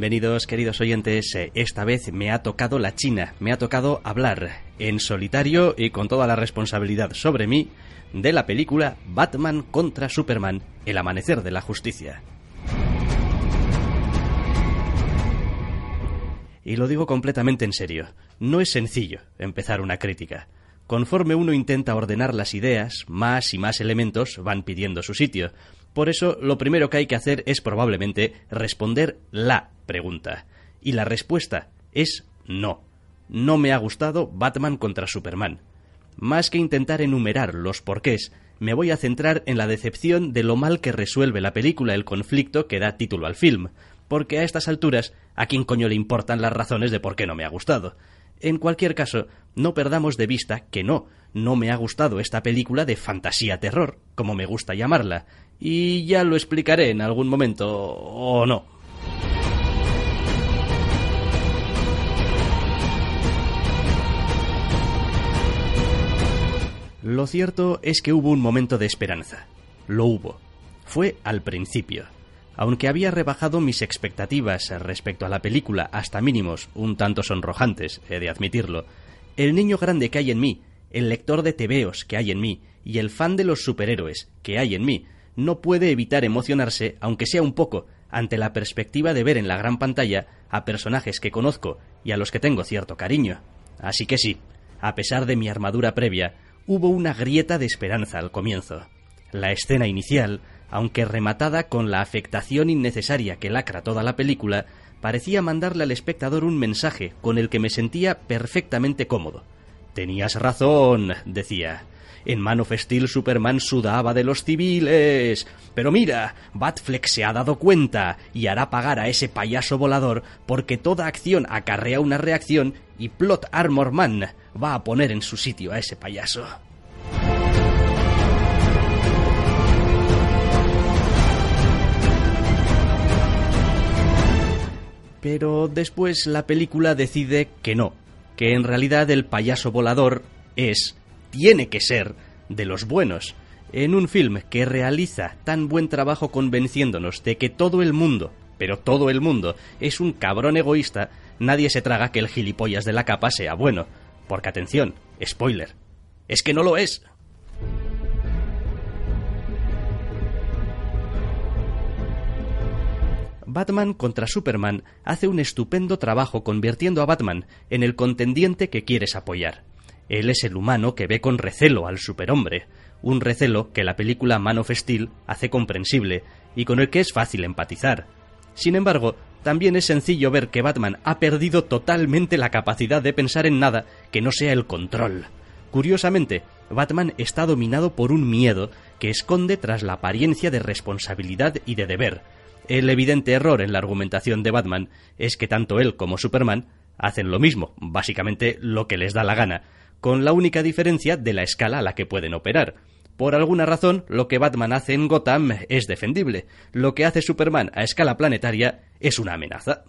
Bienvenidos, queridos oyentes. Eh, esta vez me ha tocado la China, me ha tocado hablar en solitario y con toda la responsabilidad sobre mí de la película Batman contra Superman, El Amanecer de la Justicia. Y lo digo completamente en serio, no es sencillo empezar una crítica. Conforme uno intenta ordenar las ideas, más y más elementos van pidiendo su sitio. Por eso, lo primero que hay que hacer es probablemente responder la pregunta. Y la respuesta es no. No me ha gustado Batman contra Superman. Más que intentar enumerar los porqués, me voy a centrar en la decepción de lo mal que resuelve la película el conflicto que da título al film, porque a estas alturas, ¿a quién coño le importan las razones de por qué no me ha gustado? En cualquier caso, no perdamos de vista que no, no me ha gustado esta película de fantasía terror, como me gusta llamarla, y ya lo explicaré en algún momento, o no. Lo cierto es que hubo un momento de esperanza. Lo hubo. Fue al principio. Aunque había rebajado mis expectativas respecto a la película hasta mínimos un tanto sonrojantes, he de admitirlo, el niño grande que hay en mí, el lector de tebeos que hay en mí y el fan de los superhéroes que hay en mí, no puede evitar emocionarse, aunque sea un poco, ante la perspectiva de ver en la gran pantalla a personajes que conozco y a los que tengo cierto cariño. Así que sí, a pesar de mi armadura previa, hubo una grieta de esperanza al comienzo. La escena inicial, aunque rematada con la afectación innecesaria que lacra toda la película, parecía mandarle al espectador un mensaje con el que me sentía perfectamente cómodo. Tenías razón, decía. En Man of Steel Superman sudaba de los civiles. Pero mira, Batfleck se ha dado cuenta y hará pagar a ese payaso volador porque toda acción acarrea una reacción y Plot Armor Man va a poner en su sitio a ese payaso. Pero después la película decide que no, que en realidad el payaso volador es, tiene que ser, de los buenos. En un film que realiza tan buen trabajo convenciéndonos de que todo el mundo, pero todo el mundo, es un cabrón egoísta, nadie se traga que el gilipollas de la capa sea bueno. Porque atención, spoiler, es que no lo es. Batman contra Superman hace un estupendo trabajo convirtiendo a Batman en el contendiente que quieres apoyar. Él es el humano que ve con recelo al superhombre, un recelo que la película Man of Steel hace comprensible y con el que es fácil empatizar. Sin embargo, también es sencillo ver que Batman ha perdido totalmente la capacidad de pensar en nada que no sea el control. Curiosamente, Batman está dominado por un miedo que esconde tras la apariencia de responsabilidad y de deber, el evidente error en la argumentación de Batman es que tanto él como Superman hacen lo mismo, básicamente lo que les da la gana, con la única diferencia de la escala a la que pueden operar. Por alguna razón, lo que Batman hace en Gotham es defendible, lo que hace Superman a escala planetaria es una amenaza.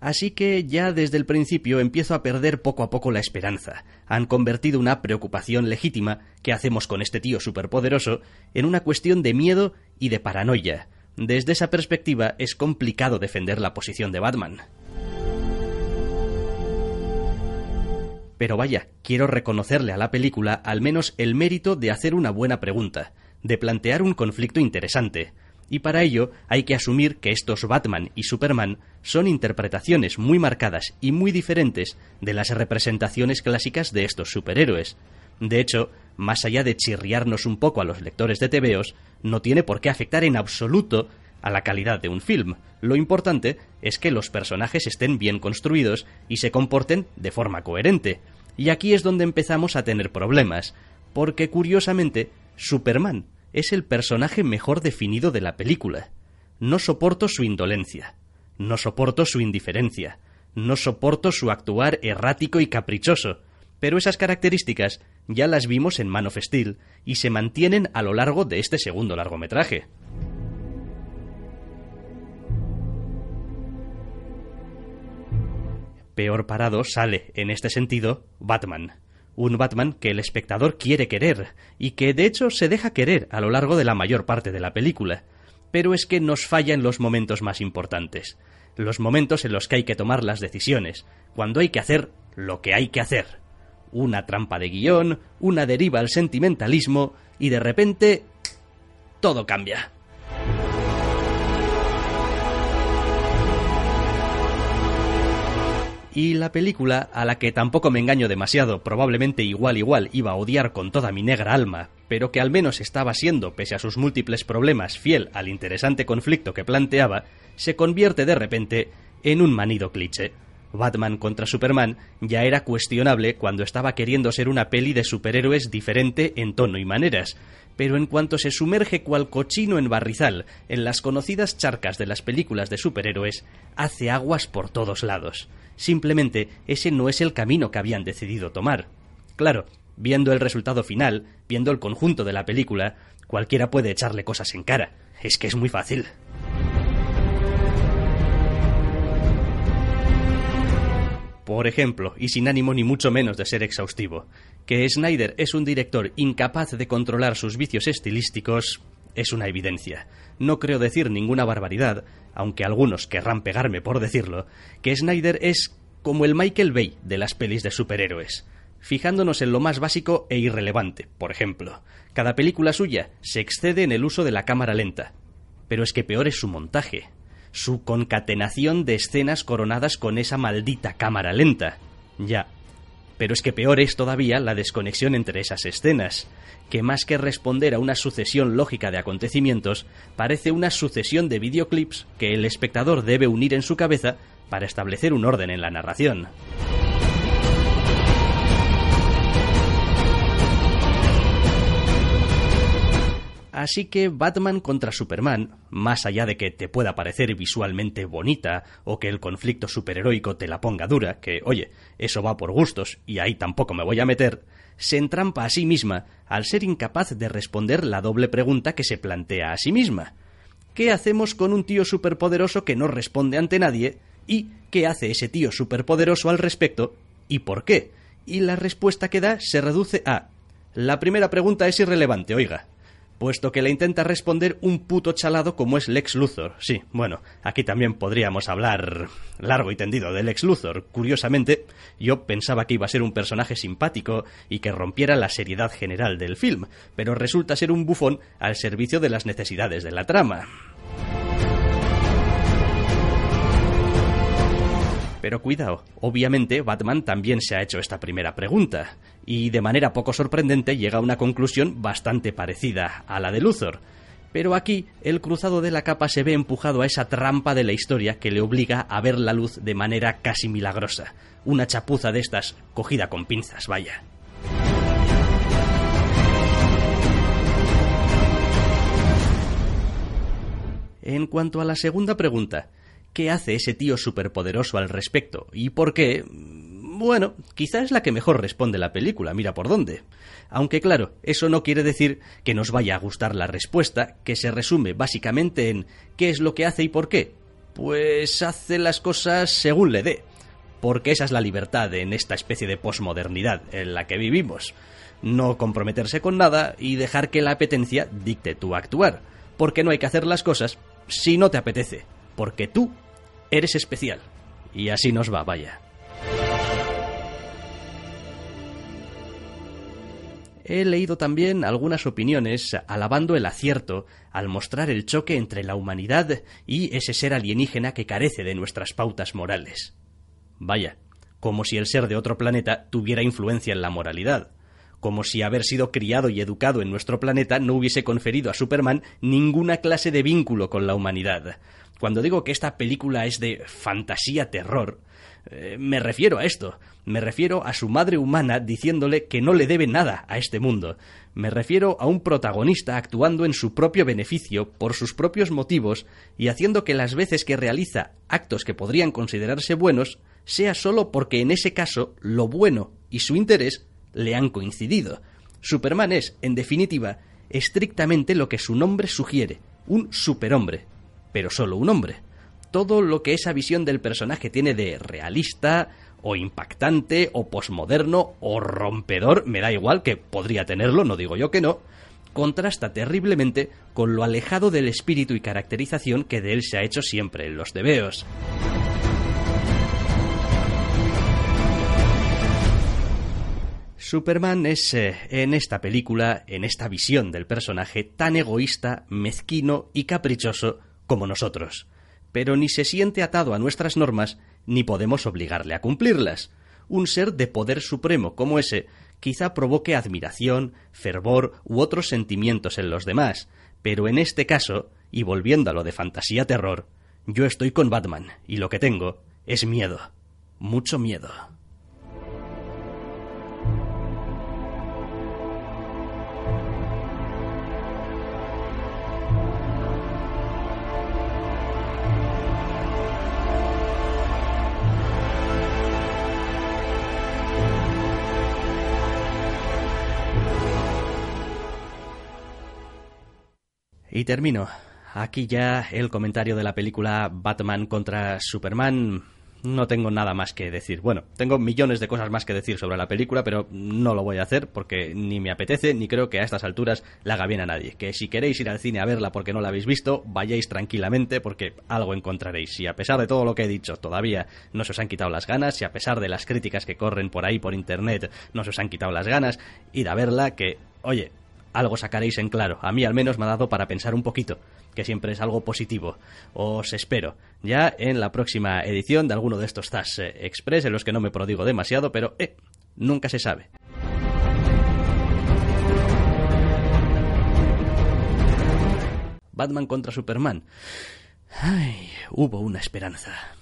Así que ya desde el principio empiezo a perder poco a poco la esperanza. Han convertido una preocupación legítima que hacemos con este tío superpoderoso en una cuestión de miedo y de paranoia. Desde esa perspectiva es complicado defender la posición de Batman. Pero vaya, quiero reconocerle a la película al menos el mérito de hacer una buena pregunta, de plantear un conflicto interesante, y para ello hay que asumir que estos Batman y Superman son interpretaciones muy marcadas y muy diferentes de las representaciones clásicas de estos superhéroes. De hecho, más allá de chirriarnos un poco a los lectores de TVOs, no tiene por qué afectar en absoluto a la calidad de un film. Lo importante es que los personajes estén bien construidos y se comporten de forma coherente. Y aquí es donde empezamos a tener problemas, porque curiosamente, Superman es el personaje mejor definido de la película. No soporto su indolencia, no soporto su indiferencia, no soporto su actuar errático y caprichoso, pero esas características ya las vimos en Man of Steel y se mantienen a lo largo de este segundo largometraje. Peor parado sale, en este sentido, Batman Un Batman que el espectador quiere querer, y que de hecho se deja querer a lo largo de la mayor parte de la película. Pero es que nos falla en los momentos más importantes, los momentos en los que hay que tomar las decisiones, cuando hay que hacer lo que hay que hacer. Una trampa de guion, una deriva al sentimentalismo, y de repente todo cambia. Y la película, a la que tampoco me engaño demasiado, probablemente igual igual iba a odiar con toda mi negra alma, pero que al menos estaba siendo, pese a sus múltiples problemas, fiel al interesante conflicto que planteaba, se convierte de repente en un manido cliché. Batman contra Superman ya era cuestionable cuando estaba queriendo ser una peli de superhéroes diferente en tono y maneras, pero en cuanto se sumerge cual cochino en barrizal en las conocidas charcas de las películas de superhéroes, hace aguas por todos lados. Simplemente ese no es el camino que habían decidido tomar. Claro, viendo el resultado final, viendo el conjunto de la película, cualquiera puede echarle cosas en cara. Es que es muy fácil. Por ejemplo, y sin ánimo ni mucho menos de ser exhaustivo, que Snyder es un director incapaz de controlar sus vicios estilísticos es una evidencia. No creo decir ninguna barbaridad, aunque algunos querrán pegarme por decirlo, que Snyder es como el Michael Bay de las pelis de superhéroes, fijándonos en lo más básico e irrelevante. Por ejemplo, cada película suya se excede en el uso de la cámara lenta, pero es que peor es su montaje su concatenación de escenas coronadas con esa maldita cámara lenta. Ya. Pero es que peor es todavía la desconexión entre esas escenas, que más que responder a una sucesión lógica de acontecimientos, parece una sucesión de videoclips que el espectador debe unir en su cabeza para establecer un orden en la narración. Así que Batman contra Superman, más allá de que te pueda parecer visualmente bonita o que el conflicto superheroico te la ponga dura, que oye, eso va por gustos y ahí tampoco me voy a meter, se entrampa a sí misma al ser incapaz de responder la doble pregunta que se plantea a sí misma. ¿Qué hacemos con un tío superpoderoso que no responde ante nadie? ¿Y qué hace ese tío superpoderoso al respecto? ¿Y por qué? Y la respuesta que da se reduce a la primera pregunta es irrelevante, oiga puesto que le intenta responder un puto chalado como es Lex Luthor. Sí, bueno, aquí también podríamos hablar largo y tendido de Lex Luthor. Curiosamente, yo pensaba que iba a ser un personaje simpático y que rompiera la seriedad general del film, pero resulta ser un bufón al servicio de las necesidades de la trama. Pero cuidado, obviamente Batman también se ha hecho esta primera pregunta, y de manera poco sorprendente llega a una conclusión bastante parecida a la de Luthor. Pero aquí el cruzado de la capa se ve empujado a esa trampa de la historia que le obliga a ver la luz de manera casi milagrosa. Una chapuza de estas cogida con pinzas, vaya. En cuanto a la segunda pregunta, ¿Qué hace ese tío superpoderoso al respecto? ¿Y por qué? Bueno, quizá es la que mejor responde la película, mira por dónde. Aunque claro, eso no quiere decir que nos vaya a gustar la respuesta, que se resume básicamente en ¿qué es lo que hace y por qué? Pues hace las cosas según le dé. Porque esa es la libertad en esta especie de posmodernidad en la que vivimos. No comprometerse con nada y dejar que la apetencia dicte tu actuar. Porque no hay que hacer las cosas si no te apetece. Porque tú eres especial. Y así nos va, vaya. He leído también algunas opiniones alabando el acierto al mostrar el choque entre la humanidad y ese ser alienígena que carece de nuestras pautas morales. Vaya, como si el ser de otro planeta tuviera influencia en la moralidad, como si haber sido criado y educado en nuestro planeta no hubiese conferido a Superman ninguna clase de vínculo con la humanidad, cuando digo que esta película es de fantasía terror, eh, me refiero a esto. Me refiero a su madre humana diciéndole que no le debe nada a este mundo. Me refiero a un protagonista actuando en su propio beneficio, por sus propios motivos, y haciendo que las veces que realiza actos que podrían considerarse buenos, sea solo porque en ese caso lo bueno y su interés le han coincidido. Superman es, en definitiva, estrictamente lo que su nombre sugiere, un superhombre, pero solo un hombre. Todo lo que esa visión del personaje tiene de realista o impactante, o posmoderno, o rompedor, me da igual que podría tenerlo, no digo yo que no, contrasta terriblemente con lo alejado del espíritu y caracterización que de él se ha hecho siempre en los tebeos. Superman es, eh, en esta película, en esta visión del personaje, tan egoísta, mezquino y caprichoso como nosotros. Pero ni se siente atado a nuestras normas, ni podemos obligarle a cumplirlas. Un ser de poder supremo como ese quizá provoque admiración, fervor u otros sentimientos en los demás, pero en este caso, y volviendo a lo de fantasía terror, yo estoy con Batman, y lo que tengo es miedo. Mucho miedo. Y termino. Aquí ya el comentario de la película Batman contra Superman. No tengo nada más que decir. Bueno, tengo millones de cosas más que decir sobre la película, pero no lo voy a hacer porque ni me apetece ni creo que a estas alturas la haga bien a nadie. Que si queréis ir al cine a verla porque no la habéis visto, vayáis tranquilamente porque algo encontraréis. Si a pesar de todo lo que he dicho todavía no se os han quitado las ganas, si a pesar de las críticas que corren por ahí por internet no se os han quitado las ganas, id a verla que, oye, algo sacaréis en claro. A mí al menos me ha dado para pensar un poquito, que siempre es algo positivo. Os espero ya en la próxima edición de alguno de estos TAS eh, Express, en los que no me prodigo demasiado, pero eh, nunca se sabe. Batman contra Superman. Ay, hubo una esperanza.